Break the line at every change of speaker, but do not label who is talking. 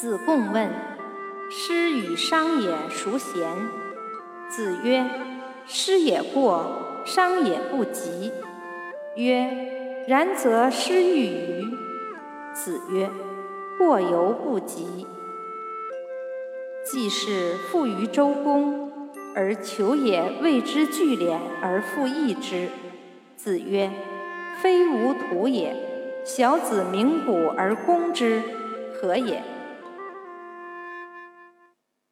子贡问：“师与商也孰贤？”子曰：“师也过，商也不及。”曰：“然则师欲与？”子曰：“过犹不及。”既是富于周公，而求也谓之聚敛而复义之。子曰：“非吾徒也，小子名鼓而攻之，何也？”